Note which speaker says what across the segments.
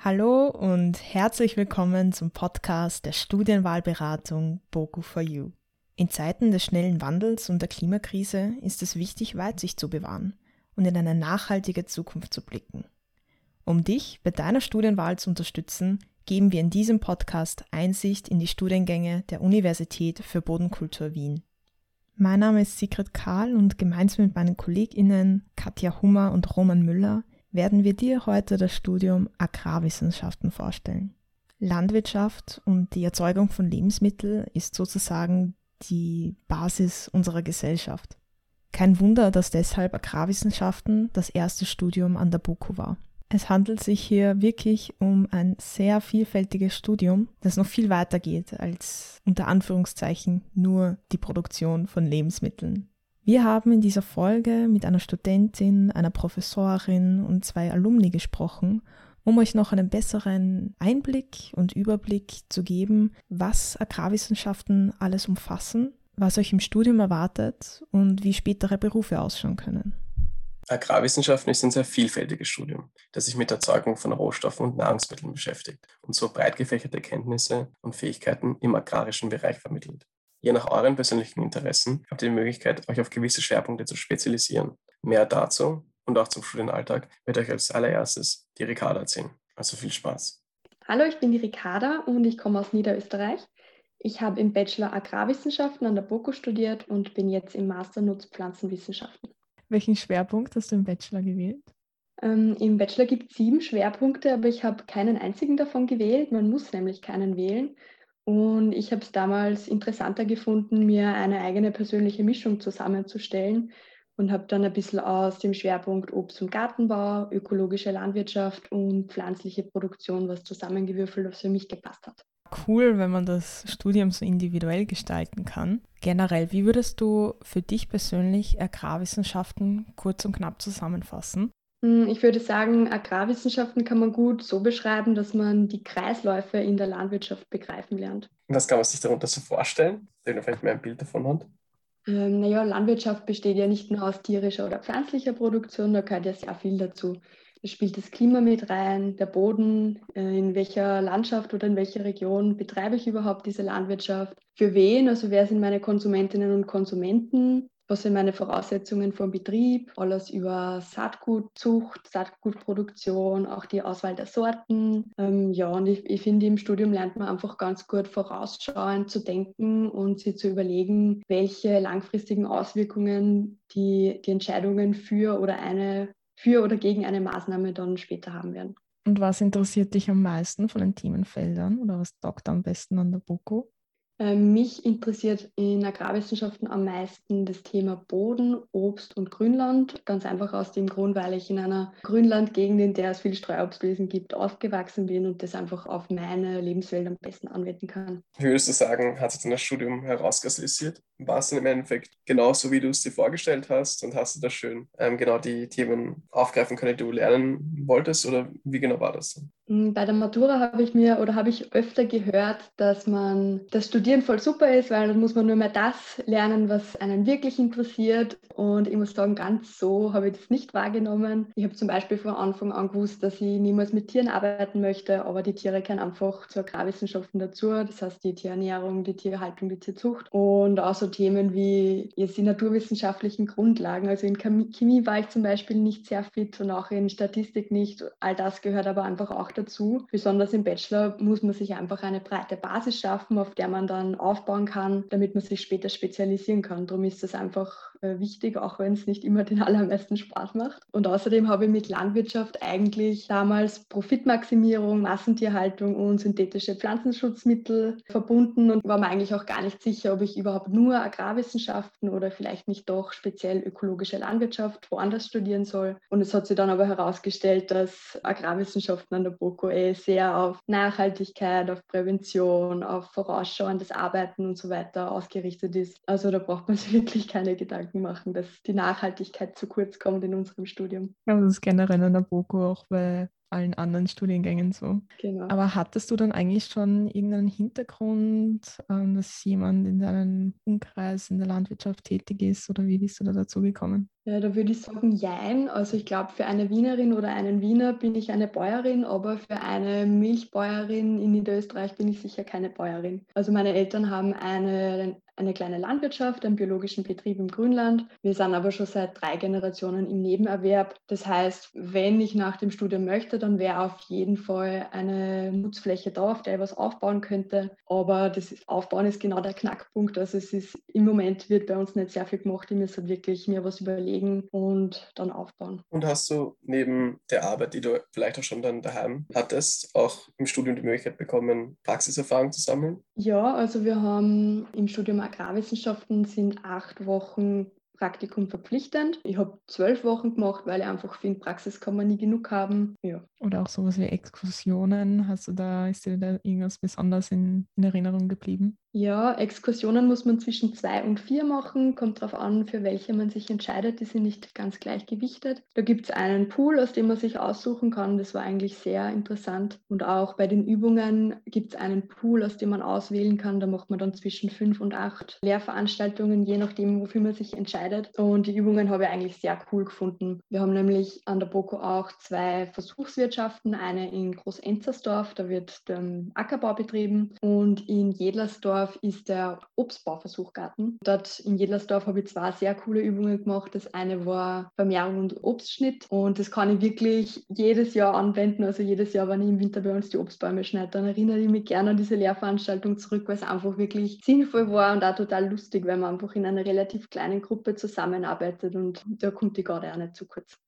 Speaker 1: Hallo und herzlich willkommen zum Podcast der Studienwahlberatung Boku for You. In Zeiten des schnellen Wandels und der Klimakrise ist es wichtig, Weitsicht zu bewahren und in eine nachhaltige Zukunft zu blicken. Um dich bei deiner Studienwahl zu unterstützen, geben wir in diesem Podcast Einsicht in die Studiengänge der Universität für Bodenkultur Wien. Mein Name ist Sigrid Karl und gemeinsam mit meinen KollegInnen Katja Hummer und Roman Müller werden wir dir heute das Studium Agrarwissenschaften vorstellen. Landwirtschaft und die Erzeugung von Lebensmitteln ist sozusagen die Basis unserer Gesellschaft. Kein Wunder, dass deshalb Agrarwissenschaften das erste Studium an der BOKU war. Es handelt sich hier wirklich um ein sehr vielfältiges Studium, das noch viel weiter geht als unter Anführungszeichen nur die Produktion von Lebensmitteln. Wir haben in dieser Folge mit einer Studentin, einer Professorin und zwei Alumni gesprochen, um euch noch einen besseren Einblick und Überblick zu geben, was Agrarwissenschaften alles umfassen, was euch im Studium erwartet und wie spätere Berufe ausschauen können.
Speaker 2: Agrarwissenschaften ist ein sehr vielfältiges Studium, das sich mit der Erzeugung von Rohstoffen und Nahrungsmitteln beschäftigt und so breit gefächerte Kenntnisse und Fähigkeiten im agrarischen Bereich vermittelt. Je nach euren persönlichen Interessen habt ihr die Möglichkeit, euch auf gewisse Schwerpunkte zu spezialisieren. Mehr dazu und auch zum Studienalltag wird euch als allererstes die Ricarda erzählen. Also viel Spaß.
Speaker 3: Hallo, ich bin die Ricarda und ich komme aus Niederösterreich. Ich habe im Bachelor Agrarwissenschaften an der BOKU studiert und bin jetzt im Master Nutzpflanzenwissenschaften.
Speaker 1: Welchen Schwerpunkt hast du im Bachelor gewählt?
Speaker 3: Ähm, Im Bachelor gibt es sieben Schwerpunkte, aber ich habe keinen einzigen davon gewählt. Man muss nämlich keinen wählen. Und ich habe es damals interessanter gefunden, mir eine eigene persönliche Mischung zusammenzustellen und habe dann ein bisschen aus dem Schwerpunkt Obst- und Gartenbau, ökologische Landwirtschaft und pflanzliche Produktion was zusammengewürfelt, was für mich gepasst hat.
Speaker 1: Cool, wenn man das Studium so individuell gestalten kann. Generell, wie würdest du für dich persönlich Agrarwissenschaften kurz und knapp zusammenfassen?
Speaker 3: Hm, ich würde sagen, Agrarwissenschaften kann man gut so beschreiben, dass man die Kreisläufe in der Landwirtschaft begreifen lernt.
Speaker 2: Was kann man sich darunter so vorstellen, wenn man vielleicht mehr ein Bild davon hat?
Speaker 3: Ähm, naja, Landwirtschaft besteht ja nicht nur aus tierischer oder pflanzlicher Produktion, da gehört ja sehr viel dazu. Spielt das Klima mit rein, der Boden, äh, in welcher Landschaft oder in welcher Region betreibe ich überhaupt diese Landwirtschaft, für wen, also wer sind meine Konsumentinnen und Konsumenten, was sind meine Voraussetzungen vom Betrieb, alles über Saatgutzucht, Saatgutproduktion, auch die Auswahl der Sorten. Ähm, ja, und ich, ich finde, im Studium lernt man einfach ganz gut vorausschauend zu denken und sich zu überlegen, welche langfristigen Auswirkungen die, die Entscheidungen für oder eine für oder gegen eine Maßnahme dann später haben werden.
Speaker 1: Und was interessiert dich am meisten von den Themenfeldern oder was taugt am besten an der BOKU?
Speaker 3: Ähm, mich interessiert in Agrarwissenschaften am meisten das Thema Boden, Obst und Grünland. Ganz einfach aus dem Grund, weil ich in einer Grünlandgegend, in der es viel Streuobstwiesen gibt, aufgewachsen bin und das einfach auf meine Lebenswelt am besten anwenden kann.
Speaker 2: Wie würdest du sagen, hat sich denn das Studium herauskristallisiert? War es denn im Endeffekt genauso, wie du es dir vorgestellt hast und hast du da schön ähm, genau die Themen aufgreifen können, die du lernen wolltest oder wie genau war das?
Speaker 3: Hm, bei der Matura habe ich mir oder habe ich öfter gehört, dass man das Studieren voll super ist, weil dann muss man nur mehr das lernen, was einen wirklich interessiert. Und ich muss sagen, ganz so habe ich das nicht wahrgenommen. Ich habe zum Beispiel von Anfang an gewusst, dass ich niemals mit Tieren arbeiten möchte, aber die Tiere gehören einfach zu Agrarwissenschaften dazu. Das heißt die Tierernährung, die Tierhaltung, die Tierzucht und so Themen wie jetzt die naturwissenschaftlichen Grundlagen. Also in Chemie war ich zum Beispiel nicht sehr fit und auch in Statistik nicht. All das gehört aber einfach auch dazu. Besonders im Bachelor muss man sich einfach eine breite Basis schaffen, auf der man dann aufbauen kann, damit man sich später spezialisieren kann. Darum ist das einfach wichtig, auch wenn es nicht immer den allermeisten Spaß macht. Und außerdem habe ich mit Landwirtschaft eigentlich damals Profitmaximierung, Massentierhaltung und synthetische Pflanzenschutzmittel verbunden und war mir eigentlich auch gar nicht sicher, ob ich überhaupt nur Agrarwissenschaften oder vielleicht nicht doch speziell ökologische Landwirtschaft woanders studieren soll. Und es hat sich dann aber herausgestellt, dass Agrarwissenschaften an der BOKU eh sehr auf Nachhaltigkeit, auf Prävention, auf vorausschauendes Arbeiten und so weiter ausgerichtet ist. Also da braucht man sich wirklich keine Gedanken machen, dass die Nachhaltigkeit zu kurz kommt in unserem Studium.
Speaker 1: Ja, das ist generell an der BOKU auch bei allen anderen Studiengängen so. Genau. Aber hattest du dann eigentlich schon irgendeinen Hintergrund, dass jemand in deinem Umkreis in der Landwirtschaft tätig ist oder wie bist du da dazu gekommen?
Speaker 3: Ja, da würde ich sagen, jein. Also ich glaube, für eine Wienerin oder einen Wiener bin ich eine Bäuerin, aber für eine Milchbäuerin in Niederösterreich bin ich sicher keine Bäuerin. Also meine Eltern haben eine eine kleine Landwirtschaft, einen biologischen Betrieb im Grünland. Wir sind aber schon seit drei Generationen im Nebenerwerb. Das heißt, wenn ich nach dem Studium möchte, dann wäre auf jeden Fall eine Nutzfläche da, auf der ich was aufbauen könnte. Aber das Aufbauen ist genau der Knackpunkt. Also es ist im Moment wird bei uns nicht sehr viel gemacht. Ich muss halt wirklich mir was überlegen und dann aufbauen.
Speaker 2: Und hast du neben der Arbeit, die du vielleicht auch schon dann daheim hattest, auch im Studium die Möglichkeit bekommen, Praxiserfahrung zu sammeln?
Speaker 3: Ja, also wir haben im Studium Agrarwissenschaften sind acht Wochen Praktikum verpflichtend. Ich habe zwölf Wochen gemacht, weil ich einfach finde, Praxis kann man nie genug haben. Ja.
Speaker 1: Oder auch sowas wie Exkursionen. Hast du da, ist dir da irgendwas besonders in, in Erinnerung geblieben?
Speaker 3: Ja, Exkursionen muss man zwischen zwei und vier machen. Kommt darauf an, für welche man sich entscheidet. Die sind nicht ganz gleich gewichtet. Da gibt es einen Pool, aus dem man sich aussuchen kann. Das war eigentlich sehr interessant. Und auch bei den Übungen gibt es einen Pool, aus dem man auswählen kann. Da macht man dann zwischen fünf und acht Lehrveranstaltungen, je nachdem, wofür man sich entscheidet. Und die Übungen habe ich eigentlich sehr cool gefunden. Wir haben nämlich an der BOKO auch zwei Versuchswirtschaften. Eine in Groß-Enzersdorf, da wird der Ackerbau betrieben. Und in Jedlersdorf Jedlersdorf ist der Obstbauversuchgarten. Dort in Jedlersdorf habe ich zwei sehr coole Übungen gemacht. Das eine war Vermehrung und Obstschnitt und das kann ich wirklich jedes Jahr anwenden. Also jedes Jahr, wenn ich im Winter bei uns die Obstbäume schneide, dann erinnere ich mich gerne an diese Lehrveranstaltung zurück, weil es einfach wirklich sinnvoll war und auch total lustig, weil man einfach in einer relativ kleinen Gruppe zusammenarbeitet und da kommt die gerade auch nicht zu kurz.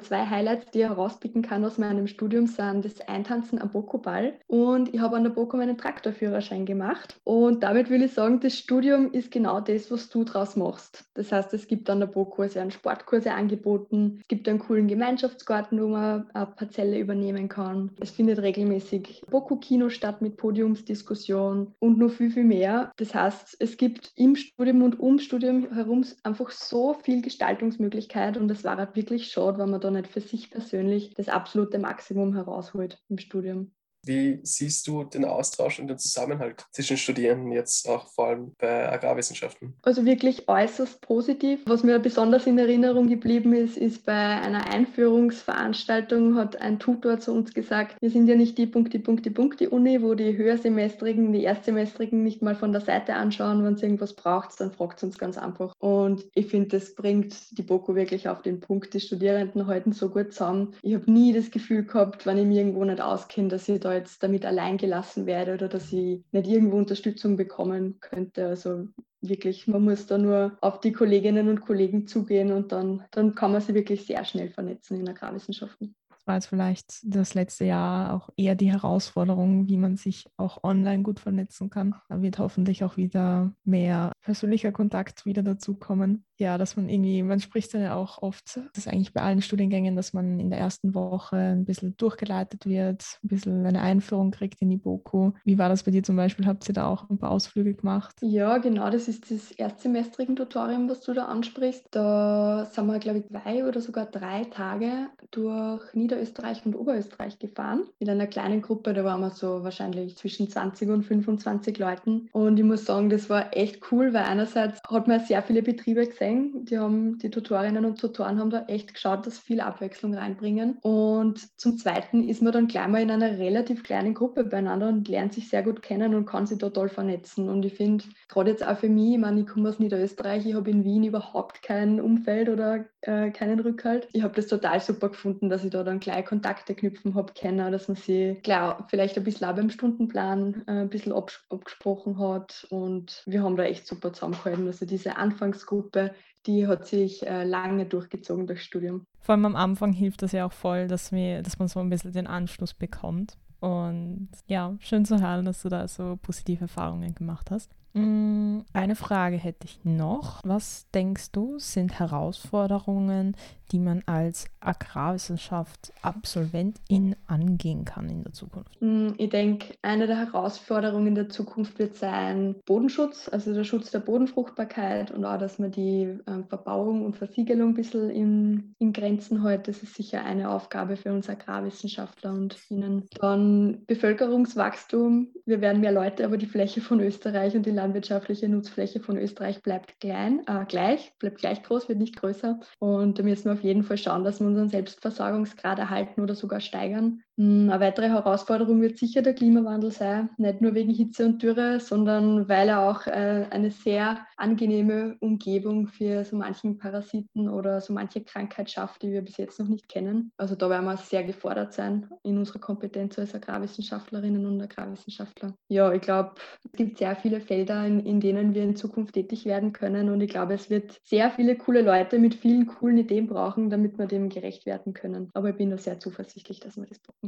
Speaker 3: Zwei Highlights, die ich herauspicken kann aus meinem Studium, sind das Eintanzen am Boko-Ball und ich habe an der Boko meinen Traktorführerschein gemacht. Und damit will ich sagen, das Studium ist genau das, was du draus machst. Das heißt, es gibt an der Boko sehr einen Sportkurse angeboten, es gibt einen coolen Gemeinschaftsgarten, wo man eine Parzelle übernehmen kann. Es findet regelmäßig Boko-Kino statt mit Podiumsdiskussion und noch viel, viel mehr. Das heißt, es gibt im Studium und ums Studium herum einfach so viel Gestaltungsmöglichkeit und es war halt wirklich schade, wenn man da da nicht für sich persönlich das absolute Maximum herausholt im Studium.
Speaker 2: Wie siehst du den Austausch und den Zusammenhalt zwischen Studierenden jetzt auch vor allem bei Agrarwissenschaften?
Speaker 3: Also wirklich äußerst positiv. Was mir besonders in Erinnerung geblieben ist, ist bei einer Einführungsveranstaltung hat ein Tutor zu uns gesagt, wir sind ja nicht die Punkt, die Punkt, die Punkt, die Uni, wo die Höhersemestrigen, die Erstsemestrigen nicht mal von der Seite anschauen, wenn es irgendwas braucht, dann fragt es uns ganz einfach. Und ich finde, das bringt die BOKU wirklich auf den Punkt. Die Studierenden halten so gut zusammen. Ich habe nie das Gefühl gehabt, wenn ich mich irgendwo nicht auskenne, dass ich da jetzt damit allein gelassen werde oder dass ich nicht irgendwo Unterstützung bekommen könnte. Also wirklich, man muss da nur auf die Kolleginnen und Kollegen zugehen und dann, dann kann man sie wirklich sehr schnell vernetzen in Agrarwissenschaften
Speaker 1: war jetzt vielleicht das letzte Jahr auch eher die Herausforderung, wie man sich auch online gut vernetzen kann. Da wird hoffentlich auch wieder mehr persönlicher Kontakt wieder dazukommen. Ja, dass man irgendwie, man spricht dann ja auch oft, das ist eigentlich bei allen Studiengängen, dass man in der ersten Woche ein bisschen durchgeleitet wird, ein bisschen eine Einführung kriegt in die BOKU. Wie war das bei dir zum Beispiel? Habt ihr da auch ein paar Ausflüge gemacht?
Speaker 3: Ja, genau, das ist das erstsemestrigen Tutorium, was du da ansprichst. Da sind wir, glaube ich, zwei oder sogar drei Tage durch Nieder Niederösterreich und Oberösterreich gefahren mit einer kleinen Gruppe. Da waren wir so wahrscheinlich zwischen 20 und 25 Leuten. Und ich muss sagen, das war echt cool, weil einerseits hat man sehr viele Betriebe gesehen. Die haben, die Tutorinnen und Tutoren haben da echt geschaut, dass viel Abwechslung reinbringen. Und zum Zweiten ist man dann gleich mal in einer relativ kleinen Gruppe beieinander und lernt sich sehr gut kennen und kann sich da toll vernetzen. Und ich finde, gerade jetzt auch für mich, ich meine, ich komme aus Niederösterreich, ich habe in Wien überhaupt kein Umfeld oder äh, keinen Rückhalt. Ich habe das total super gefunden, dass ich da dann gleich Kontakte knüpfen habe können, dass man sie klar vielleicht ein bisschen auch beim Stundenplan äh, ein bisschen abgesprochen hat und wir haben da echt super zusammengehalten. Also diese Anfangsgruppe, die hat sich äh, lange durchgezogen durchs Studium.
Speaker 1: Vor allem am Anfang hilft das ja auch voll, dass, wir, dass man so ein bisschen den Anschluss bekommt. Und ja, schön zu hören, dass du da so positive Erfahrungen gemacht hast. Mm, eine Frage hätte ich noch. Was denkst du, sind Herausforderungen, die man als Agrarwissenschaft-Absolventin angehen kann in der Zukunft?
Speaker 3: Mm, ich denke, eine der Herausforderungen in der Zukunft wird sein Bodenschutz, also der Schutz der Bodenfruchtbarkeit und auch, dass man die ähm, Verbauung und Versiegelung ein bisschen in, in Grenzen hält. Das ist sicher eine Aufgabe für uns Agrarwissenschaftler und Ihnen. Dann Bevölkerungswachstum. Wir werden mehr Leute, aber die Fläche von Österreich und die landwirtschaftliche Nutzfläche von Österreich bleibt klein, äh, gleich, bleibt gleich groß, wird nicht größer. Und da müssen wir auf jeden Fall schauen, dass wir unseren Selbstversorgungsgrad erhalten oder sogar steigern. Hm, eine weitere Herausforderung wird sicher der Klimawandel sein, nicht nur wegen Hitze und Dürre, sondern weil er auch äh, eine sehr angenehme Umgebung für so manchen Parasiten oder so manche Krankheit schafft, die wir bis jetzt noch nicht kennen. Also da werden wir sehr gefordert sein in unserer Kompetenz als Agrarwissenschaftlerinnen und Agrarwissenschaftler. Ja, ich glaube, es gibt sehr viele Felder, in, in denen wir in Zukunft tätig werden können und ich glaube, es wird sehr viele coole Leute mit vielen coolen Ideen brauchen, damit wir dem gerecht werden können. Aber ich bin da sehr zuversichtlich, dass wir das brauchen.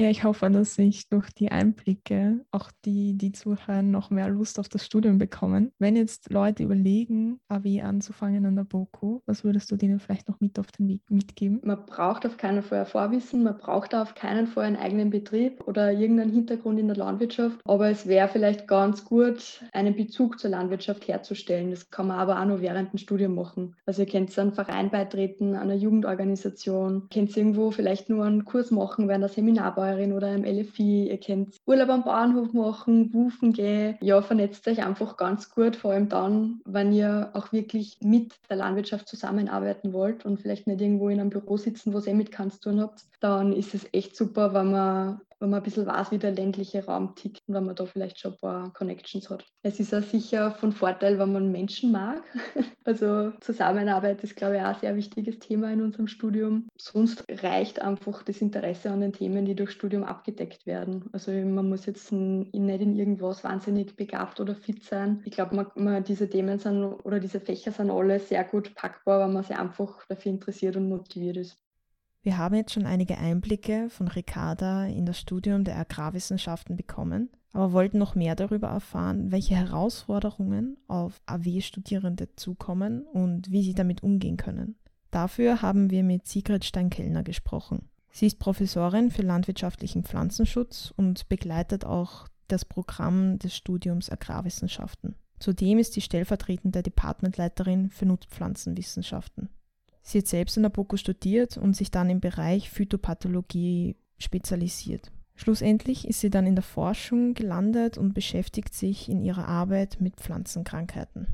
Speaker 1: Ja, ich hoffe, dass sich durch die Einblicke auch die, die zuhören, noch mehr Lust auf das Studium bekommen. Wenn jetzt Leute überlegen, AW anzufangen an der BOKU, was würdest du denen vielleicht noch mit auf den Weg mitgeben?
Speaker 3: Man braucht auf keinen Fall Vorwissen, man braucht auf keinen Fall einen eigenen Betrieb oder irgendeinen Hintergrund in der Landwirtschaft. Aber es wäre vielleicht ganz gut, einen Bezug zur Landwirtschaft herzustellen. Das kann man aber auch nur während dem Studium machen. Also ihr könnt einen Verein beitreten, einer Jugendorganisation, könnt irgendwo vielleicht nur einen Kurs machen während der Seminarbeit Bäuerin oder im LFI, ihr könnt Urlaub am Bauernhof machen, wufen gehen. Ja, vernetzt euch einfach ganz gut, vor allem dann, wenn ihr auch wirklich mit der Landwirtschaft zusammenarbeiten wollt und vielleicht nicht irgendwo in einem Büro sitzen, wo ihr eh mit kannst tun habt, dann ist es echt super, wenn man wenn man ein bisschen weiß, wie der ländliche Raum tickt und wenn man da vielleicht schon ein paar Connections hat. Es ist auch sicher von Vorteil, wenn man Menschen mag. Also Zusammenarbeit ist, glaube ich, auch ein sehr wichtiges Thema in unserem Studium. Sonst reicht einfach das Interesse an den Themen, die durch Studium abgedeckt werden. Also man muss jetzt nicht in irgendwas wahnsinnig begabt oder fit sein. Ich glaube, man, man, diese Themen sind oder diese Fächer sind alle sehr gut packbar, wenn man sich einfach dafür interessiert und motiviert ist.
Speaker 1: Wir haben jetzt schon einige Einblicke von Ricarda in das Studium der Agrarwissenschaften bekommen, aber wollten noch mehr darüber erfahren, welche Herausforderungen auf AW-Studierende zukommen und wie sie damit umgehen können. Dafür haben wir mit Sigrid Steinkellner gesprochen. Sie ist Professorin für landwirtschaftlichen Pflanzenschutz und begleitet auch das Programm des Studiums Agrarwissenschaften. Zudem ist sie stellvertretende Departmentleiterin für Nutzpflanzenwissenschaften. Sie hat selbst in der BOKU studiert und sich dann im Bereich Phytopathologie spezialisiert. Schlussendlich ist sie dann in der Forschung gelandet und beschäftigt sich in ihrer Arbeit mit Pflanzenkrankheiten.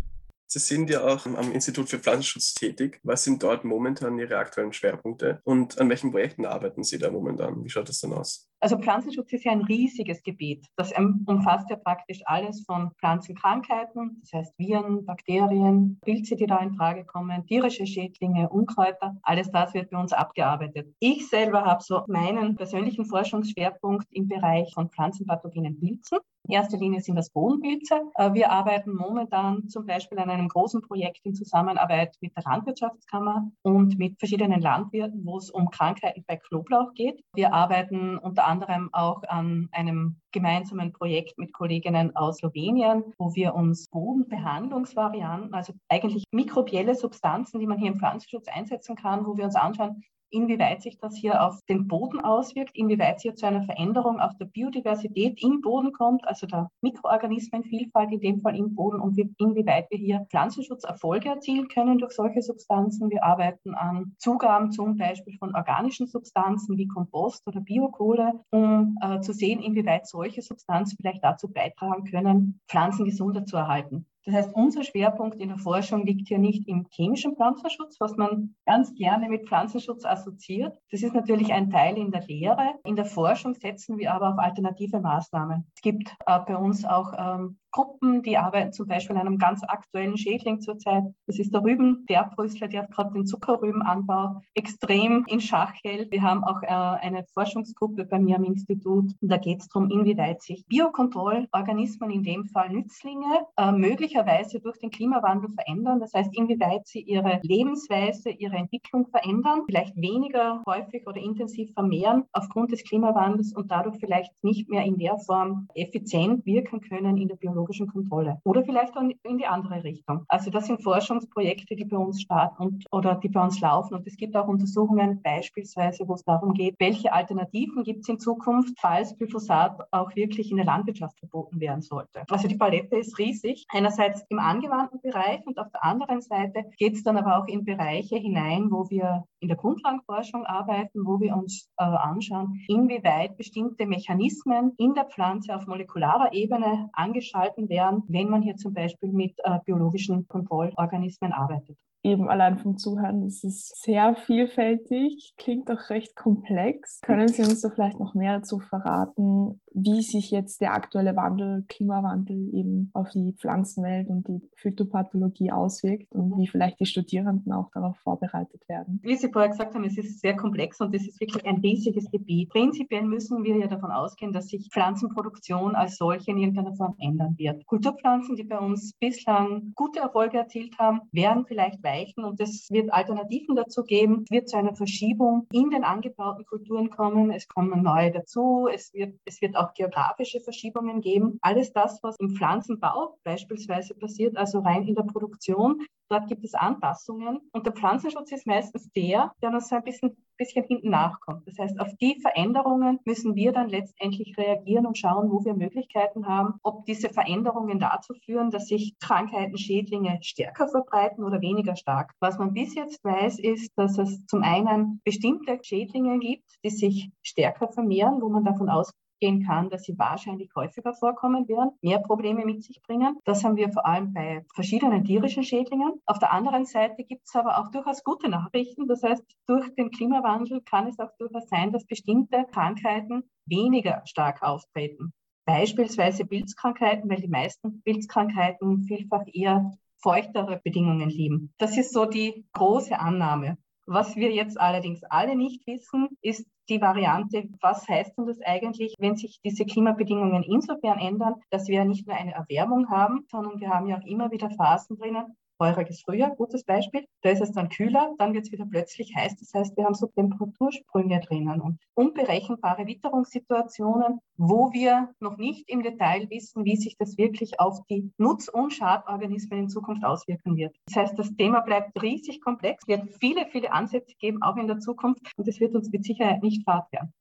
Speaker 2: Sie sind ja auch am Institut für Pflanzenschutz tätig. Was sind dort momentan Ihre aktuellen Schwerpunkte und an welchen Projekten arbeiten Sie da momentan? Wie schaut das dann aus?
Speaker 4: Also Pflanzenschutz ist ja ein riesiges Gebiet. Das umfasst ja praktisch alles von Pflanzenkrankheiten, das heißt Viren, Bakterien, Pilze, die da in Frage kommen, tierische Schädlinge, Unkräuter. Alles das wird bei uns abgearbeitet. Ich selber habe so meinen persönlichen Forschungsschwerpunkt im Bereich von pflanzenpathogenen Pilzen. In erster Linie sind das Bodenpilze. Äh, wir arbeiten momentan zum Beispiel an einem großen Projekt in Zusammenarbeit mit der Landwirtschaftskammer und mit verschiedenen Landwirten, wo es um Krankheiten bei Knoblauch geht. Wir arbeiten unter anderem auch an einem gemeinsamen Projekt mit Kolleginnen aus Slowenien, wo wir uns Bodenbehandlungsvarianten, also eigentlich mikrobielle Substanzen, die man hier im Pflanzenschutz einsetzen kann, wo wir uns anschauen, inwieweit sich das hier auf den Boden auswirkt, inwieweit es hier zu einer Veränderung auf der Biodiversität im Boden kommt, also der Mikroorganismenvielfalt in dem Fall im Boden und inwieweit wir hier Pflanzenschutzerfolge erzielen können durch solche Substanzen. Wir arbeiten an Zugaben zum Beispiel von organischen Substanzen wie Kompost oder Biokohle, um äh, zu sehen, inwieweit solche Substanzen vielleicht dazu beitragen können, Pflanzen gesunder zu erhalten. Das heißt, unser Schwerpunkt in der Forschung liegt hier nicht im chemischen Pflanzenschutz, was man ganz gerne mit Pflanzenschutz assoziiert. Das ist natürlich ein Teil in der Lehre. In der Forschung setzen wir aber auf alternative Maßnahmen. Es gibt äh, bei uns auch ähm, Gruppen, die arbeiten zum Beispiel an einem ganz aktuellen Schädling zurzeit. Das ist der Rüben, der Brüssler, der gerade den Zuckerrübenanbau extrem in Schach hält. Wir haben auch äh, eine Forschungsgruppe bei mir am Institut. Und da geht es darum, inwieweit sich Biokontrollorganismen, in dem Fall Nützlinge, äh, möglicherweise durch den Klimawandel verändern. Das heißt, inwieweit sie ihre Lebensweise, ihre Entwicklung verändern, vielleicht weniger häufig oder intensiv vermehren aufgrund des Klimawandels und dadurch vielleicht nicht mehr in der Form effizient wirken können in der biologischen Kontrolle. Oder vielleicht auch in die andere Richtung. Also das sind Forschungsprojekte, die bei uns starten und, oder die bei uns laufen. Und es gibt auch Untersuchungen beispielsweise, wo es darum geht, welche Alternativen gibt es in Zukunft, falls Glyphosat auch wirklich in der Landwirtschaft verboten werden sollte. Also die Palette ist riesig. Einerseits einerseits im angewandten Bereich und auf der anderen Seite geht es dann aber auch in Bereiche hinein, wo wir in der Grundlagenforschung arbeiten, wo wir uns äh, anschauen, inwieweit bestimmte Mechanismen in der Pflanze auf molekularer Ebene angeschalten werden, wenn man hier zum Beispiel mit äh, biologischen Kontrollorganismen arbeitet
Speaker 5: eben allein vom Zuhören, das ist sehr vielfältig, klingt auch recht komplex. Können Sie uns da vielleicht noch mehr dazu verraten, wie sich jetzt der aktuelle Wandel, Klimawandel eben auf die Pflanzenwelt und die Phytopathologie auswirkt und wie vielleicht die Studierenden auch darauf vorbereitet werden?
Speaker 4: Wie Sie vorher gesagt haben, es ist sehr komplex und es ist wirklich ein riesiges Gebiet. Prinzipiell müssen wir ja davon ausgehen, dass sich Pflanzenproduktion als solche in irgendeiner Form ändern wird. Kulturpflanzen, die bei uns bislang gute Erfolge erzielt haben, werden vielleicht erreichen und es wird Alternativen dazu geben. Es wird zu einer Verschiebung in den angebauten Kulturen kommen. Es kommen neue dazu. Es wird, es wird auch geografische Verschiebungen geben. Alles das, was im Pflanzenbau beispielsweise passiert, also rein in der Produktion, Dort gibt es Anpassungen und der Pflanzenschutz ist meistens der, der noch so ein bisschen, bisschen hinten nachkommt. Das heißt, auf die Veränderungen müssen wir dann letztendlich reagieren und schauen, wo wir Möglichkeiten haben, ob diese Veränderungen dazu führen, dass sich Krankheiten, Schädlinge stärker verbreiten oder weniger stark. Was man bis jetzt weiß, ist, dass es zum einen bestimmte Schädlinge gibt, die sich stärker vermehren, wo man davon ausgeht, gehen kann, dass sie wahrscheinlich häufiger vorkommen werden, mehr Probleme mit sich bringen. Das haben wir vor allem bei verschiedenen tierischen Schädlingen. Auf der anderen Seite gibt es aber auch durchaus gute Nachrichten. Das heißt, durch den Klimawandel kann es auch durchaus sein, dass bestimmte Krankheiten weniger stark auftreten. Beispielsweise Pilzkrankheiten, weil die meisten Pilzkrankheiten vielfach eher feuchtere Bedingungen lieben. Das ist so die große Annahme. Was wir jetzt allerdings alle nicht wissen, ist die Variante, was heißt denn das eigentlich, wenn sich diese Klimabedingungen insofern ändern, dass wir nicht nur eine Erwärmung haben, sondern wir haben ja auch immer wieder Phasen drinnen, feuriges Frühjahr, gutes Beispiel. Da ist es dann kühler, dann wird es wieder plötzlich heiß. Das heißt, wir haben so Temperatursprünge drinnen und unberechenbare Witterungssituationen, wo wir noch nicht im Detail wissen, wie sich das wirklich auf die Nutz- und Schadorganismen in Zukunft auswirken wird. Das heißt, das Thema bleibt riesig komplex, wird viele, viele Ansätze geben, auch in der Zukunft, und es wird uns mit Sicherheit nicht fad werden.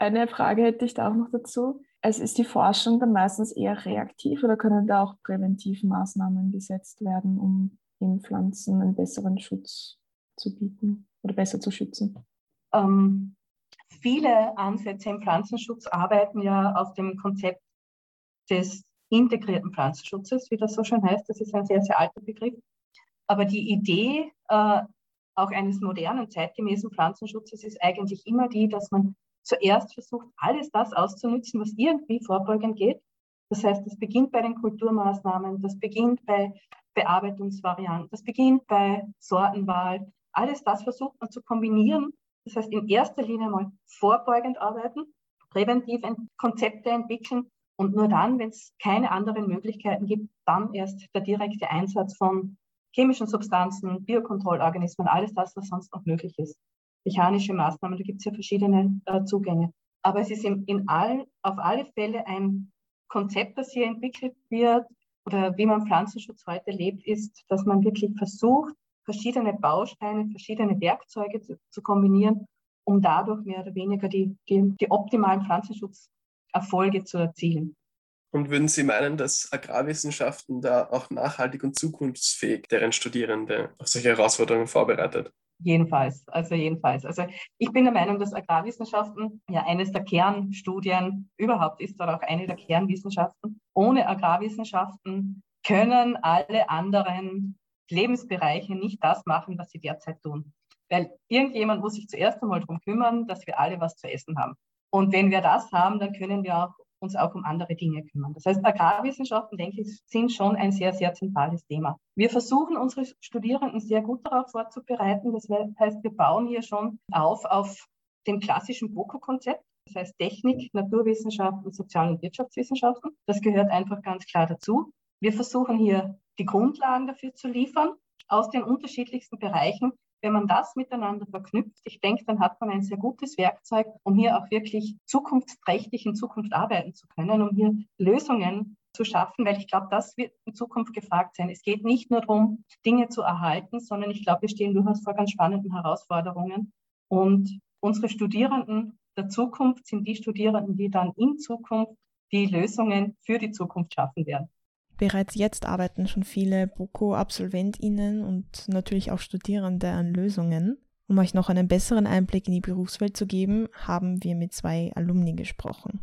Speaker 5: Eine Frage hätte ich da auch noch dazu. Also ist die Forschung dann meistens eher reaktiv oder können da auch präventive Maßnahmen gesetzt werden, um den Pflanzen einen besseren Schutz zu bieten oder besser zu schützen?
Speaker 4: Ähm, viele Ansätze im Pflanzenschutz arbeiten ja auf dem Konzept des integrierten Pflanzenschutzes, wie das so schön heißt. Das ist ein sehr, sehr alter Begriff. Aber die Idee äh, auch eines modernen, zeitgemäßen Pflanzenschutzes ist eigentlich immer die, dass man zuerst versucht, alles das auszunutzen, was irgendwie vorbeugend geht. Das heißt, das beginnt bei den Kulturmaßnahmen, das beginnt bei Bearbeitungsvarianten, das beginnt bei Sortenwahl. Alles das versucht man zu kombinieren. Das heißt, in erster Linie mal vorbeugend arbeiten, präventiv Konzepte entwickeln und nur dann, wenn es keine anderen Möglichkeiten gibt, dann erst der direkte Einsatz von chemischen Substanzen, Biokontrollorganismen, alles das, was sonst noch möglich ist mechanische Maßnahmen, da gibt es ja verschiedene äh, Zugänge. Aber es ist in, in all, auf alle Fälle ein Konzept, das hier entwickelt wird oder wie man Pflanzenschutz heute lebt, ist, dass man wirklich versucht, verschiedene Bausteine, verschiedene Werkzeuge zu, zu kombinieren, um dadurch mehr oder weniger die, die, die optimalen Pflanzenschutzerfolge zu erzielen.
Speaker 2: Und würden Sie meinen, dass Agrarwissenschaften da auch nachhaltig und zukunftsfähig deren Studierende auf solche Herausforderungen vorbereitet?
Speaker 4: Jedenfalls, also jedenfalls. Also ich bin der Meinung, dass Agrarwissenschaften ja eines der Kernstudien überhaupt ist oder auch eine der Kernwissenschaften. Ohne Agrarwissenschaften können alle anderen Lebensbereiche nicht das machen, was sie derzeit tun. Weil irgendjemand muss sich zuerst einmal darum kümmern, dass wir alle was zu essen haben. Und wenn wir das haben, dann können wir auch uns auch um andere Dinge kümmern. Das heißt, Agrarwissenschaften, denke ich, sind schon ein sehr, sehr zentrales Thema. Wir versuchen unsere Studierenden sehr gut darauf vorzubereiten. Das heißt, wir bauen hier schon auf auf dem klassischen BOKU-Konzept. Das heißt Technik, Naturwissenschaften, Sozial- und Wirtschaftswissenschaften. Das gehört einfach ganz klar dazu. Wir versuchen hier die Grundlagen dafür zu liefern aus den unterschiedlichsten Bereichen, wenn man das miteinander verknüpft, ich denke, dann hat man ein sehr gutes Werkzeug, um hier auch wirklich zukunftsträchtig in Zukunft arbeiten zu können, um hier Lösungen zu schaffen, weil ich glaube, das wird in Zukunft gefragt sein. Es geht nicht nur darum, Dinge zu erhalten, sondern ich glaube, wir stehen durchaus vor ganz spannenden Herausforderungen. Und unsere Studierenden der Zukunft sind die Studierenden, die dann in Zukunft die Lösungen für die Zukunft schaffen werden.
Speaker 1: Bereits jetzt arbeiten schon viele BOKO-AbsolventInnen und natürlich auch Studierende an Lösungen. Um euch noch einen besseren Einblick in die Berufswelt zu geben, haben wir mit zwei Alumni gesprochen.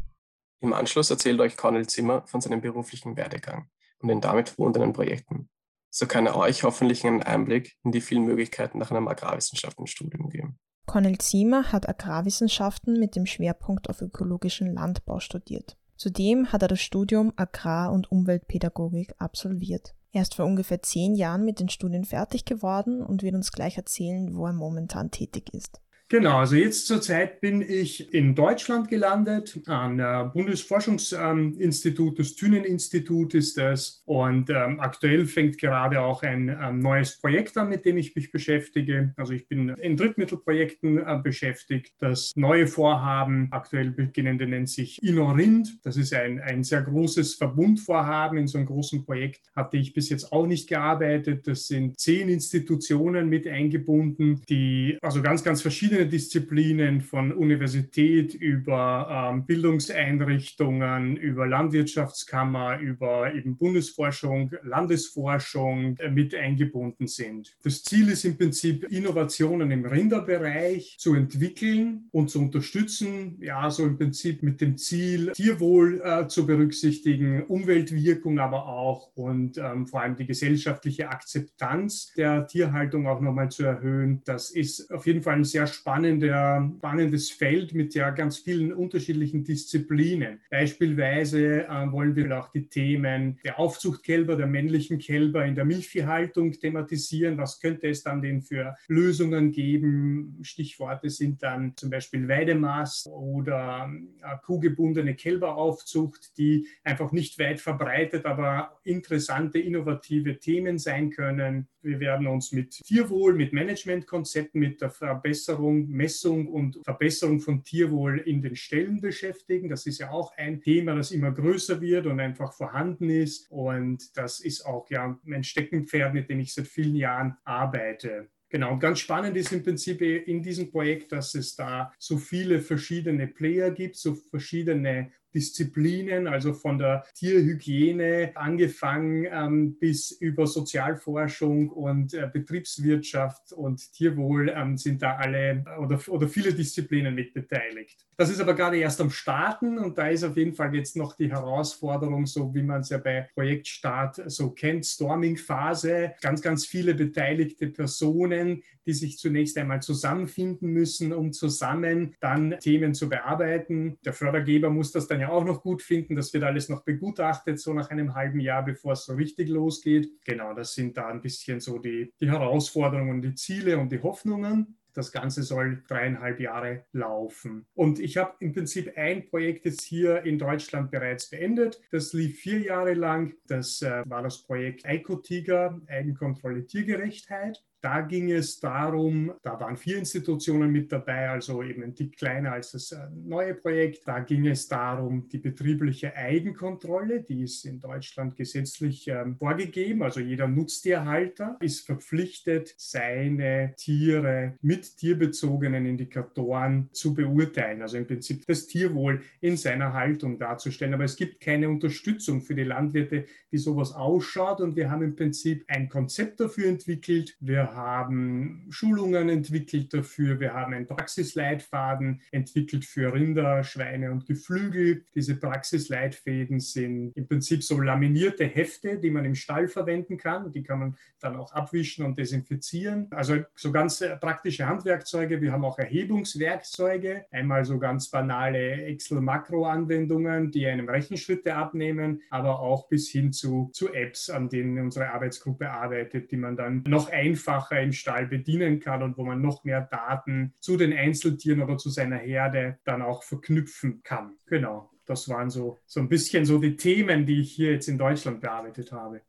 Speaker 2: Im Anschluss erzählt euch Cornel Zimmer von seinem beruflichen Werdegang und den damit verbundenen Projekten. So kann er euch hoffentlich einen Einblick in die vielen Möglichkeiten nach einem Agrarwissenschaftenstudium geben.
Speaker 1: Cornel Zimmer hat Agrarwissenschaften mit dem Schwerpunkt auf ökologischen Landbau studiert. Zudem hat er das Studium Agrar- und Umweltpädagogik absolviert. Er ist vor ungefähr zehn Jahren mit den Studien fertig geworden und wird uns gleich erzählen, wo er momentan tätig ist.
Speaker 6: Genau, also jetzt zurzeit bin ich in Deutschland gelandet, an äh, Bundesforschungsinstitut, das Thünen-Institut ist das. Und ähm, aktuell fängt gerade auch ein ähm, neues Projekt an, mit dem ich mich beschäftige. Also ich bin in Drittmittelprojekten äh, beschäftigt. Das neue Vorhaben, aktuell beginnende, nennt sich Inorind. Das ist ein, ein sehr großes Verbundvorhaben. In so einem großen Projekt hatte ich bis jetzt auch nicht gearbeitet. Das sind zehn Institutionen mit eingebunden, die also ganz, ganz verschiedene verschiedene Disziplinen von Universität über ähm, Bildungseinrichtungen, über Landwirtschaftskammer, über eben Bundesforschung, Landesforschung äh, mit eingebunden sind. Das Ziel ist im Prinzip, Innovationen im Rinderbereich zu entwickeln und zu unterstützen, ja, so im Prinzip mit dem Ziel, Tierwohl äh, zu berücksichtigen, Umweltwirkung aber auch und ähm, vor allem die gesellschaftliche Akzeptanz der Tierhaltung auch nochmal zu erhöhen. Das ist auf jeden Fall ein sehr spannender, spannendes Feld mit ja ganz vielen unterschiedlichen Disziplinen. Beispielsweise äh, wollen wir auch die Themen der Aufzuchtkälber, der männlichen Kälber in der Milchviehhaltung thematisieren. Was könnte es dann denn für Lösungen geben? Stichworte sind dann zum Beispiel Weidemast oder äh, kuhgebundene Kälberaufzucht, die einfach nicht weit verbreitet, aber interessante, innovative Themen sein können. Wir werden uns mit Tierwohl, mit Managementkonzepten, mit der Verbesserung, Messung und Verbesserung von Tierwohl in den Ställen beschäftigen. Das ist ja auch ein Thema, das immer größer wird und einfach vorhanden ist. Und das ist auch ja mein Steckenpferd, mit dem ich seit vielen Jahren arbeite. Genau, und ganz spannend ist im Prinzip in diesem Projekt, dass es da so viele verschiedene Player gibt, so verschiedene Disziplinen, also von der Tierhygiene angefangen ähm, bis über Sozialforschung und äh, Betriebswirtschaft und Tierwohl ähm, sind da alle oder, oder viele Disziplinen mit beteiligt. Das ist aber gerade erst am Starten und da ist auf jeden Fall jetzt noch die Herausforderung, so wie man es ja bei Projektstart so kennt, Storming-Phase, ganz, ganz viele beteiligte Personen, die sich zunächst einmal zusammenfinden müssen, um zusammen dann Themen zu bearbeiten. Der Fördergeber muss das dann ja auch noch gut finden. Das wird alles noch begutachtet, so nach einem halben Jahr, bevor es so richtig losgeht. Genau, das sind da ein bisschen so die, die Herausforderungen, die Ziele und die Hoffnungen. Das Ganze soll dreieinhalb Jahre laufen. Und ich habe im Prinzip ein Projekt jetzt hier in Deutschland bereits beendet. Das lief vier Jahre lang. Das äh, war das Projekt Eikotiger, Eigenkontrolle Tiergerechtheit. Da ging es darum, da waren vier Institutionen mit dabei, also eben ein Tick kleiner als das äh, neue Projekt. Da ging es darum, die betriebliche Eigenkontrolle, die ist in Deutschland gesetzlich ähm, vorgegeben. Also jeder Nutztierhalter ist verpflichtet, seine Tiere mit tierbezogenen Indikatoren zu beurteilen. Also im Prinzip das Tierwohl in seiner Haltung darzustellen. Aber es gibt keine Unterstützung für die Landwirte, wie sowas ausschaut. Und wir haben im Prinzip ein Konzept dafür entwickelt. Wir haben Schulungen entwickelt dafür, wir haben einen Praxisleitfaden entwickelt für Rinder, Schweine und Geflügel. Diese Praxisleitfäden sind im Prinzip so laminierte Hefte, die man im Stall verwenden kann. Die kann man dann auch abwischen und desinfizieren. Also so ganz praktische Handwerkzeuge. Wir haben auch Erhebungswerkzeuge. Einmal so ganz banale Excel-Makro-Anwendungen, die einem Rechenschritte abnehmen, aber auch bis hin zu, zu Apps, an denen unsere Arbeitsgruppe arbeitet, die man dann noch einfach einfacher im Stall bedienen kann und wo man noch mehr Daten zu den Einzeltieren oder zu seiner Herde dann auch verknüpfen kann. Genau, das waren so, so ein bisschen so die Themen, die ich hier jetzt in Deutschland bearbeitet habe.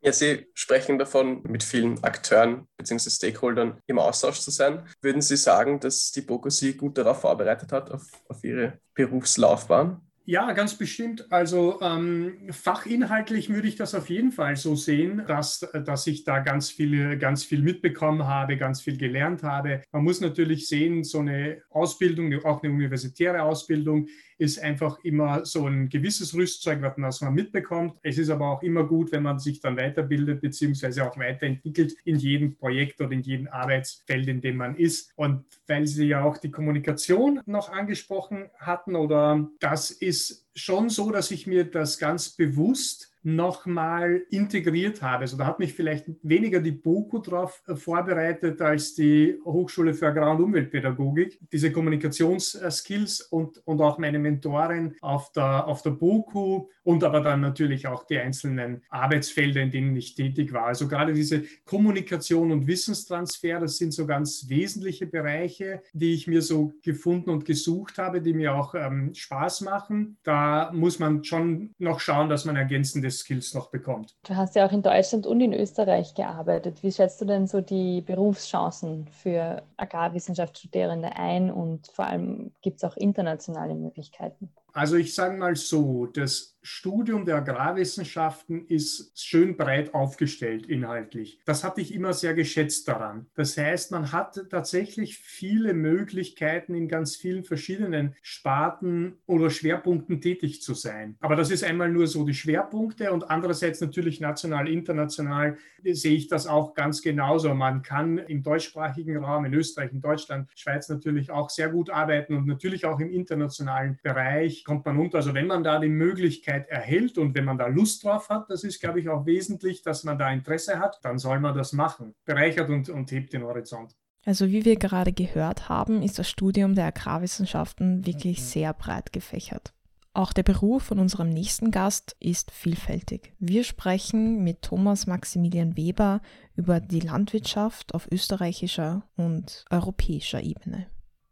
Speaker 2: Ja, Sie sprechen davon, mit vielen Akteuren bzw. Stakeholdern im Austausch zu sein. Würden Sie sagen, dass die BOKU Sie gut darauf vorbereitet hat, auf, auf Ihre Berufslaufbahn?
Speaker 6: Ja, ganz bestimmt. Also ähm, fachinhaltlich würde ich das auf jeden Fall so sehen, dass, dass ich da ganz viel, ganz viel mitbekommen habe, ganz viel gelernt habe. Man muss natürlich sehen, so eine Ausbildung, auch eine universitäre Ausbildung, ist einfach immer so ein gewisses Rüstzeug, was man mitbekommt. Es ist aber auch immer gut, wenn man sich dann weiterbildet beziehungsweise auch weiterentwickelt in jedem Projekt oder in jedem Arbeitsfeld, in dem man ist. Und weil Sie ja auch die Kommunikation noch angesprochen hatten, oder das ist is schon so, dass ich mir das ganz bewusst nochmal integriert habe. Also da hat mich vielleicht weniger die BOKU darauf äh, vorbereitet als die Hochschule für Agrar- und Umweltpädagogik. Diese Kommunikationsskills und, und auch meine Mentorin auf der, auf der BOKU und aber dann natürlich auch die einzelnen Arbeitsfelder, in denen ich tätig war. Also gerade diese Kommunikation und Wissenstransfer, das sind so ganz wesentliche Bereiche, die ich mir so gefunden und gesucht habe, die mir auch ähm, Spaß machen. Da muss man schon noch schauen, dass man ergänzende Skills noch bekommt.
Speaker 7: Du hast ja auch in Deutschland und in Österreich gearbeitet. Wie schätzt du denn so die Berufschancen für Agrarwissenschaftsstudierende ein und vor allem gibt es auch internationale Möglichkeiten?
Speaker 6: Also ich sage mal so, das Studium der Agrarwissenschaften ist schön breit aufgestellt inhaltlich. Das hatte ich immer sehr geschätzt daran. Das heißt, man hat tatsächlich viele Möglichkeiten, in ganz vielen verschiedenen Sparten oder Schwerpunkten tätig zu sein. Aber das ist einmal nur so die Schwerpunkte und andererseits natürlich national, international sehe ich das auch ganz genauso. Man kann im deutschsprachigen Raum, in Österreich, in Deutschland, Schweiz natürlich auch sehr gut arbeiten und natürlich auch im internationalen Bereich kommt man unter. Also wenn man da die Möglichkeit erhält und wenn man da Lust drauf hat, das ist, glaube ich, auch wesentlich, dass man da Interesse hat, dann soll man das machen. Bereichert und, und hebt den Horizont.
Speaker 1: Also wie wir gerade gehört haben, ist das Studium der Agrarwissenschaften wirklich sehr breit gefächert. Auch der Beruf von unserem nächsten Gast ist vielfältig. Wir sprechen mit Thomas Maximilian Weber über die Landwirtschaft auf österreichischer und europäischer Ebene.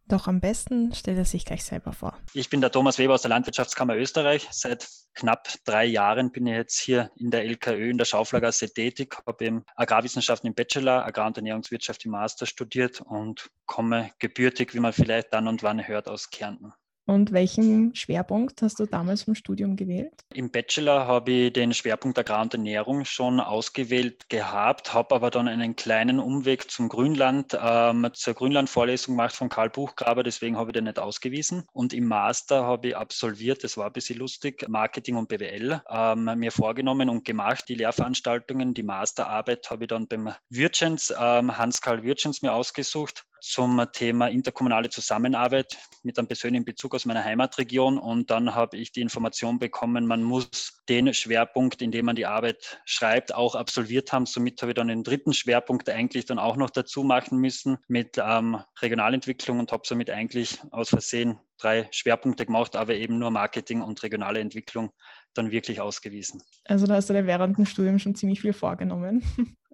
Speaker 1: Doch am besten stellt er sich gleich selber vor.
Speaker 8: Ich bin der Thomas Weber aus der Landwirtschaftskammer Österreich. Seit knapp drei Jahren bin ich jetzt hier in der LKÖ in der Schauflergasse tätig, habe eben Agrarwissenschaften im Bachelor, Agrar- und Ernährungswirtschaft im Master studiert und komme gebürtig, wie man vielleicht dann und wann hört, aus Kärnten.
Speaker 1: Und welchen Schwerpunkt hast du damals im Studium gewählt?
Speaker 8: Im Bachelor habe ich den Schwerpunkt Agrar und Ernährung schon ausgewählt gehabt, habe aber dann einen kleinen Umweg zum Grünland, ähm, zur Grünland-Vorlesung gemacht von Karl Buchgraber, deswegen habe ich den nicht ausgewiesen. Und im Master habe ich absolviert, das war ein bisschen lustig, Marketing und BWL ähm, mir vorgenommen und gemacht, die Lehrveranstaltungen. Die Masterarbeit habe ich dann beim Wirtschens, ähm, Hans-Karl Wirtschens mir ausgesucht zum Thema interkommunale Zusammenarbeit mit einem persönlichen Bezug aus meiner Heimatregion. Und dann habe ich die Information bekommen, man muss den Schwerpunkt, in dem man die Arbeit schreibt, auch absolviert haben. Somit habe ich dann den dritten Schwerpunkt eigentlich dann auch noch dazu machen müssen mit ähm, Regionalentwicklung und habe somit eigentlich aus Versehen drei Schwerpunkte gemacht, aber eben nur Marketing und regionale Entwicklung dann wirklich ausgewiesen.
Speaker 1: Also da hast du dir während dem Studium schon ziemlich viel vorgenommen.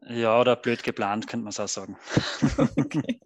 Speaker 8: Ja, oder blöd geplant, könnte man es auch sagen. okay.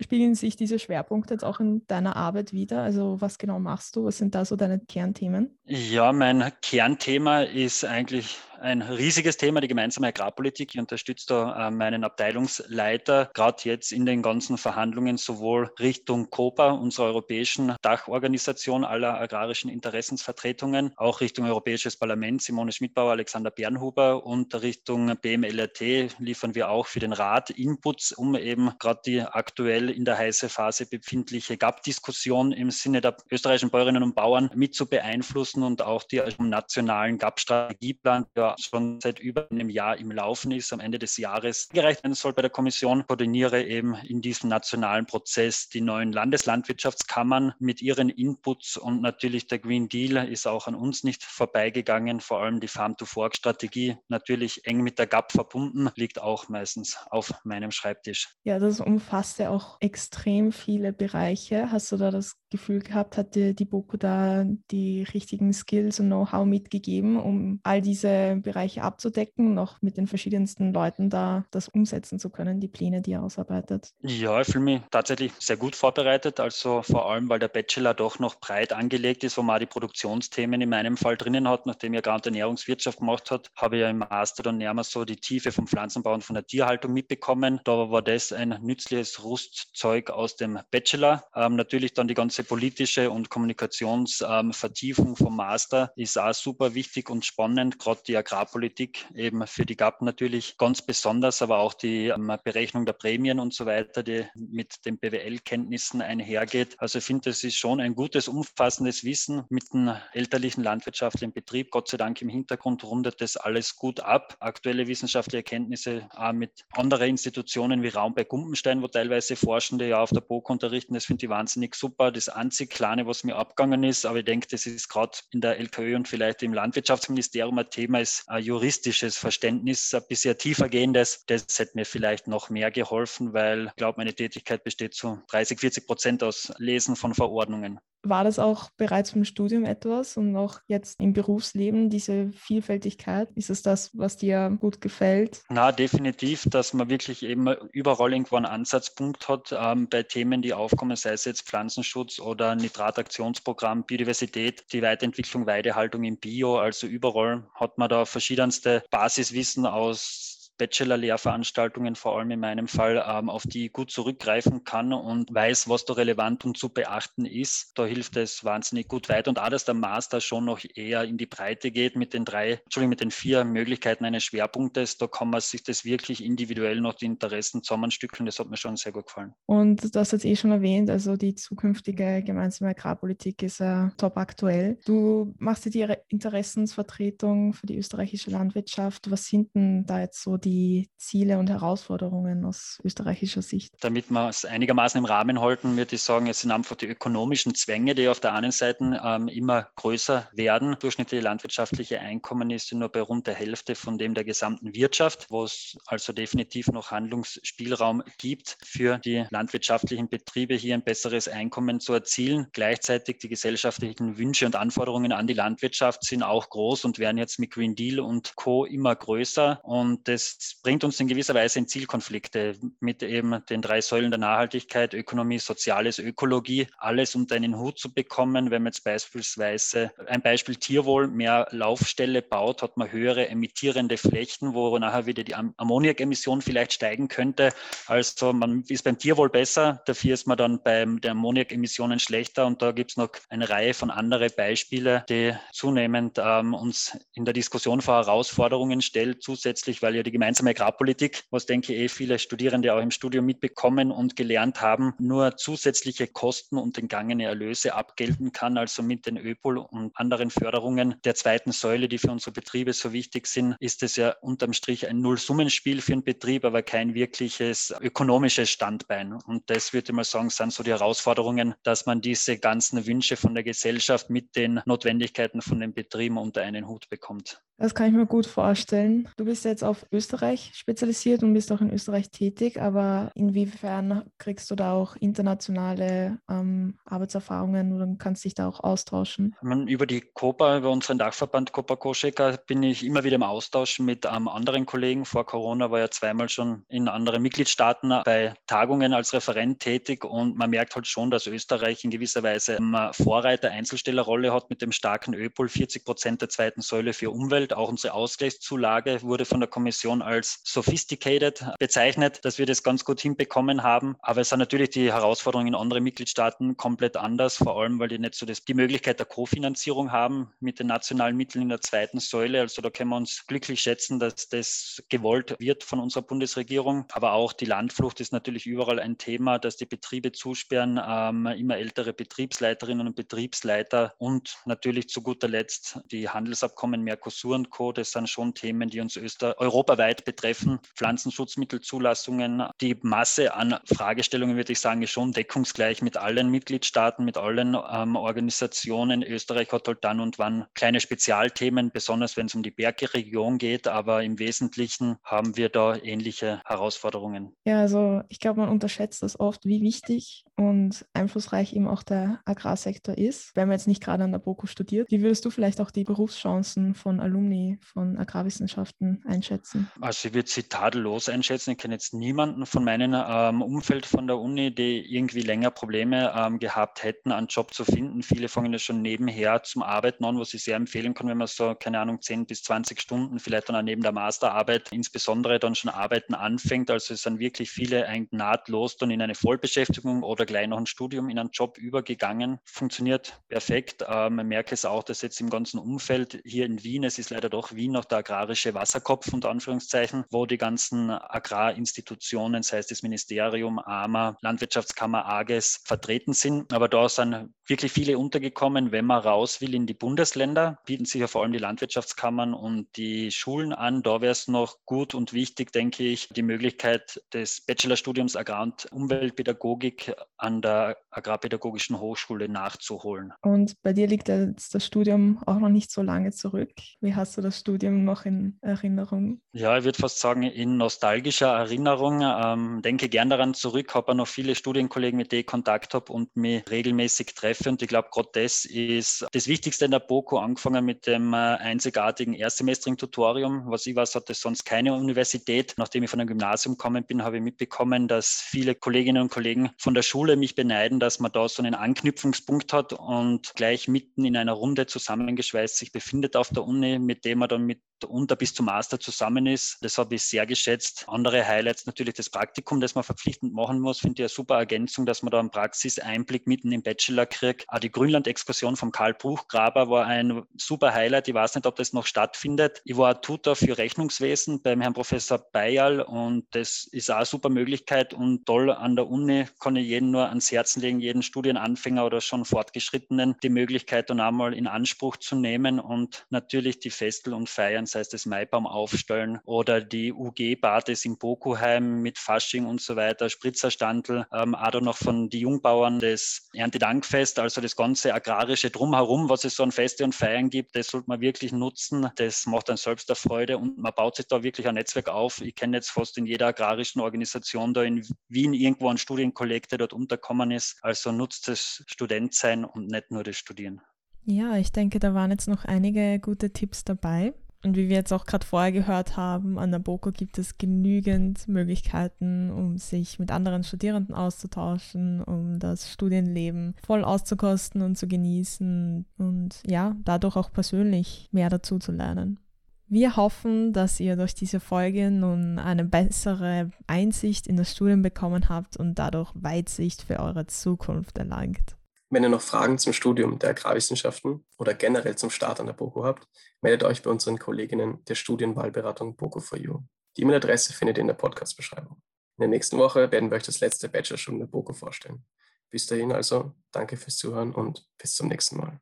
Speaker 1: Spiegeln sich diese Schwerpunkte jetzt auch in deiner Arbeit wieder? Also was genau machst du? Was sind da so deine Kernthemen?
Speaker 8: Ja, mein Kernthema ist eigentlich ein riesiges Thema, die gemeinsame Agrarpolitik. Ich unterstütze da äh, meinen Abteilungsleiter, gerade jetzt in den ganzen Verhandlungen, sowohl Richtung COPA, unserer europäischen Dachorganisation aller agrarischen Interessensvertretungen, auch Richtung Europäisches Parlament, Simone Schmidbauer, Alexander Bernhuber und Richtung BMLRT liefern wir auch für den Rat Inputs, um eben gerade die aktuell in der heißen Phase befindliche GAP-Diskussion im Sinne der österreichischen Bäuerinnen und Bauern mit zu beeinflussen und auch die nationalen GAP-Strategieplan, der schon seit über einem Jahr im Laufen ist, am Ende des Jahres gereicht werden soll bei der Kommission. Koordiniere eben in diesem nationalen Prozess die neuen Landeslandwirtschaftskammern mit ihren Inputs und natürlich der Green Deal ist auch an uns nicht vorbeigegangen. Vor allem die Farm-to-Fork-Strategie, natürlich eng mit der GAP verbunden, liegt auch meistens auf meinem Schreibtisch.
Speaker 1: Ja, das umfasst ja auch extrem viele Bereiche. Hast du da das Gefühl gehabt, hat dir die BOKU da die richtigen Skills und Know-how mitgegeben, um all diese Bereiche abzudecken, noch mit den verschiedensten Leuten da das umsetzen zu können, die Pläne, die ihr ausarbeitet?
Speaker 8: Ja, ich fühle mich tatsächlich sehr gut vorbereitet, also vor allem, weil der Bachelor doch noch breit angelegt ist, wo man die Produktionsthemen in meinem Fall drinnen hat, nachdem ich gerade Ernährungswirtschaft gemacht hat, habe ich ja im Master dann näher so die Tiefe vom Pflanzenbau und von der Tierhaltung mitbekommen. Da war das ein nützliches Rüstzeug aus dem Bachelor. Ähm, natürlich dann die ganze politische und Kommunikationsvertiefung ähm, vom Master ist auch super wichtig und spannend. Gerade die Agrarpolitik eben für die GAP natürlich ganz besonders, aber auch die ähm, Berechnung der Prämien und so weiter, die mit den BWL-Kenntnissen einhergeht. Also ich finde, das ist schon ein gutes, umfassendes Wissen mit einem elterlichen landwirtschaftlichen Betrieb. Gott sei Dank im Hintergrund rundet das alles gut ab. Aktuelle wissenschaftliche Erkenntnisse auch mit anderen Institutionen wie Raum bei Gumpenstein, wo teilweise Forschende ja auf der BOK unterrichten. Das finde ich wahnsinnig super. Das einzig Kleine, was mir abgegangen ist, aber ich denke, das ist gerade in der LKÖ und vielleicht im Landwirtschaftsministerium ein Thema, ist ein juristisches Verständnis, ein bisschen tiefer gehendes. Das hätte mir vielleicht noch mehr geholfen, weil ich glaube, meine Tätigkeit besteht zu 30, 40 Prozent aus Lesen von Verordnungen.
Speaker 1: War das auch bereits im Studium etwas und auch jetzt im Berufsleben, diese Vielfältigkeit? Ist es das, was dir gut gefällt?
Speaker 8: Na, definitiv, dass man wirklich eben überall irgendwo einen Ansatzpunkt hat ähm, bei Themen, die aufkommen, sei es jetzt Pflanzenschutz oder Nitrataktionsprogramm, Biodiversität, die Weiterentwicklung, Weidehaltung im Bio. Also überall hat man da verschiedenste Basiswissen aus Bachelor-Lehrveranstaltungen, vor allem in meinem Fall, ähm, auf die gut zurückgreifen kann und weiß, was da relevant und zu beachten ist. Da hilft es wahnsinnig gut weiter. Und auch, dass der Master schon noch eher in die Breite geht mit den drei, Entschuldigung, mit den vier Möglichkeiten eines Schwerpunktes. Da kann man sich das wirklich individuell noch die Interessen zusammenstückeln. Das hat mir schon sehr gut gefallen.
Speaker 1: Und du hast jetzt eh schon erwähnt, also die zukünftige gemeinsame Agrarpolitik ist ja top aktuell. Du machst dir die Interessensvertretung für die österreichische Landwirtschaft. Was sind denn da jetzt so die Ziele und Herausforderungen aus österreichischer Sicht?
Speaker 8: Damit wir es einigermaßen im Rahmen halten, würde ich sagen, es sind einfach die ökonomischen Zwänge, die auf der einen Seite ähm, immer größer werden. Durchschnittliche landwirtschaftliche Einkommen ist nur bei rund der Hälfte von dem der gesamten Wirtschaft, wo es also definitiv noch Handlungsspielraum gibt für die landwirtschaftlichen Betriebe, hier ein besseres Einkommen zu erzielen. Gleichzeitig die gesellschaftlichen Wünsche und Anforderungen an die Landwirtschaft sind auch groß und werden jetzt mit Green Deal und Co. immer größer. Und das bringt uns in gewisser Weise in Zielkonflikte mit eben den drei Säulen der Nachhaltigkeit, Ökonomie, Soziales, Ökologie, alles unter einen Hut zu bekommen. Wenn man jetzt beispielsweise ein Beispiel Tierwohl mehr Laufstelle baut, hat man höhere emittierende Flächen, wo nachher wieder die Ammoniakemission vielleicht steigen könnte. Also man ist beim Tierwohl besser, dafür ist man dann bei den Ammoniakemissionen schlechter und da gibt es noch eine Reihe von anderen Beispielen, die zunehmend ähm, uns in der Diskussion vor Herausforderungen stellt, zusätzlich, weil ja die gemeinsame Agrarpolitik, was denke ich eh viele Studierende auch im Studium mitbekommen und gelernt haben, nur zusätzliche Kosten und entgangene Erlöse abgelten kann, also mit den ÖPOL und anderen Förderungen der zweiten Säule, die für unsere Betriebe so wichtig sind, ist es ja unterm Strich ein Nullsummenspiel für einen Betrieb, aber kein wirkliches ökonomisches Standbein. Und das würde ich mal sagen, sind so die Herausforderungen, dass man diese ganzen Wünsche von der Gesellschaft mit den Notwendigkeiten von den Betrieben unter einen Hut bekommt.
Speaker 1: Das kann ich mir gut vorstellen. Du bist jetzt auf Österreich spezialisiert und bist auch in Österreich tätig, aber inwiefern kriegst du da auch internationale ähm, Arbeitserfahrungen oder kannst dich da auch austauschen?
Speaker 8: Über die COPA, über unseren Dachverband COPA Koscheka, bin ich immer wieder im Austausch mit ähm, anderen Kollegen. Vor Corona war ja zweimal schon in anderen Mitgliedstaaten bei Tagungen als Referent tätig und man merkt halt schon, dass Österreich in gewisser Weise eine Vorreiter Einzelstellerrolle hat mit dem starken ÖPOL, 40 Prozent der zweiten Säule für Umwelt, auch unsere Ausgleichszulage wurde von der Kommission als sophisticated bezeichnet, dass wir das ganz gut hinbekommen haben. Aber es sind natürlich die Herausforderungen in anderen Mitgliedstaaten komplett anders, vor allem weil die nicht so das, die Möglichkeit der Kofinanzierung haben mit den nationalen Mitteln in der zweiten Säule. Also da können wir uns glücklich schätzen, dass das gewollt wird von unserer Bundesregierung. Aber auch die Landflucht ist natürlich überall ein Thema, dass die Betriebe zusperren, ähm, immer ältere Betriebsleiterinnen und Betriebsleiter und natürlich zu guter Letzt die Handelsabkommen Mercosur und Co., das sind schon Themen, die uns Öster europaweit betreffen. Pflanzenschutzmittelzulassungen, die Masse an Fragestellungen, würde ich sagen, ist schon deckungsgleich mit allen Mitgliedstaaten, mit allen ähm, Organisationen. Österreich hat halt dann und wann kleine Spezialthemen, besonders wenn es um die Bergregion geht, aber im Wesentlichen haben wir da ähnliche Herausforderungen.
Speaker 1: Ja, also ich glaube, man unterschätzt das oft, wie wichtig und einflussreich eben auch der Agrarsektor ist, wenn man jetzt nicht gerade an der BOKU studiert. Wie würdest du vielleicht auch die Berufschancen von Alumni von Agrarwissenschaften einschätzen?
Speaker 8: Also ich würde sie tadellos einschätzen. Ich kenne jetzt niemanden von meinem ähm, Umfeld von der Uni, die irgendwie länger Probleme ähm, gehabt hätten, einen Job zu finden. Viele fangen ja schon nebenher zum Arbeiten an, was ich sehr empfehlen kann, wenn man so, keine Ahnung, 10 bis 20 Stunden, vielleicht dann auch neben der Masterarbeit insbesondere dann schon arbeiten anfängt. Also es sind wirklich viele eigentlich nahtlos dann in eine Vollbeschäftigung oder gleich noch ein Studium in einen Job übergegangen. Funktioniert perfekt. Ähm, man merkt es auch, dass jetzt im ganzen Umfeld hier in Wien, es ist leider doch Wien noch der agrarische Wasserkopf unter Anführungszeichen, wo die ganzen Agrarinstitutionen, sei es das Ministerium, AMA, Landwirtschaftskammer, AGES, vertreten sind. Aber da sind wirklich viele untergekommen. Wenn man raus will in die Bundesländer, bieten sich ja vor allem die Landwirtschaftskammern und die Schulen an. Da wäre es noch gut und wichtig, denke ich, die Möglichkeit des Bachelorstudiums Agrar- und Umweltpädagogik an der Agrarpädagogischen Hochschule nachzuholen.
Speaker 1: Und bei dir liegt jetzt das Studium auch noch nicht so lange zurück. Wie hast du das Studium noch in Erinnerung?
Speaker 8: Ja, ich würde fast sagen, in nostalgischer Erinnerung. Ähm, denke gern daran zurück, habe noch viele Studienkollegen, mit denen ich Kontakt habe und mich regelmäßig treffe. Und ich glaube, gerade das ist das Wichtigste in der BOKU, angefangen mit dem äh, einzigartigen Erstsemestering-Tutorium. Was ich weiß, hat das sonst keine Universität. Nachdem ich von einem Gymnasium gekommen bin, habe ich mitbekommen, dass viele Kolleginnen und Kollegen von der Schule mich beneiden, dass man da so einen Anknüpfungspunkt hat und gleich mitten in einer Runde zusammengeschweißt sich befindet auf der Uni, mit dem man dann mit unter bis zum Master zusammen ist. Das habe ich sehr geschätzt. Andere Highlights natürlich das Praktikum, das man verpflichtend machen muss, finde ich eine super Ergänzung, dass man da einen Praxiseinblick mitten im Bachelor kriegt. Auch die Grünland-Exkursion vom Karl Bruchgraber war ein super Highlight. Ich weiß nicht, ob das noch stattfindet. Ich war Tutor für Rechnungswesen beim Herrn Professor Bayal und das ist auch eine super Möglichkeit und toll an der Uni kann ich jeden nur ans Herzen legen, jeden Studienanfänger oder schon Fortgeschrittenen die Möglichkeit dann einmal in Anspruch zu nehmen und natürlich die Festel und Feiern sei es das Maibaum aufstellen oder die UG-Partys im Bokuheim mit Fasching und so weiter, Spritzerstandel, ähm, auch noch von den Jungbauern das Erntedankfest, also das ganze agrarische Drumherum, was es so an Feste und Feiern gibt, das sollte man wirklich nutzen. Das macht dann selbst der Freude und man baut sich da wirklich ein Netzwerk auf. Ich kenne jetzt fast in jeder agrarischen Organisation da in Wien irgendwo ein Studienkolleg, der dort unterkommen ist. Also nutzt das Studentsein und nicht nur das Studieren.
Speaker 1: Ja, ich denke, da waren jetzt noch einige gute Tipps dabei. Und wie wir jetzt auch gerade vorher gehört haben, an der BOKO gibt es genügend Möglichkeiten, um sich mit anderen Studierenden auszutauschen, um das Studienleben voll auszukosten und zu genießen und ja, dadurch auch persönlich mehr dazu zu lernen. Wir hoffen, dass ihr durch diese Folge nun eine bessere Einsicht in das Studium bekommen habt und dadurch Weitsicht für eure Zukunft erlangt.
Speaker 2: Wenn ihr noch Fragen zum Studium der Agrarwissenschaften oder generell zum Start an der BOKU habt, meldet euch bei unseren Kolleginnen der Studienwahlberatung BOKU4U. Die E-Mail-Adresse findet ihr in der Podcast-Beschreibung. In der nächsten Woche werden wir euch das letzte Bachelorstudium der BOKU vorstellen. Bis dahin also, danke fürs Zuhören und bis zum nächsten Mal.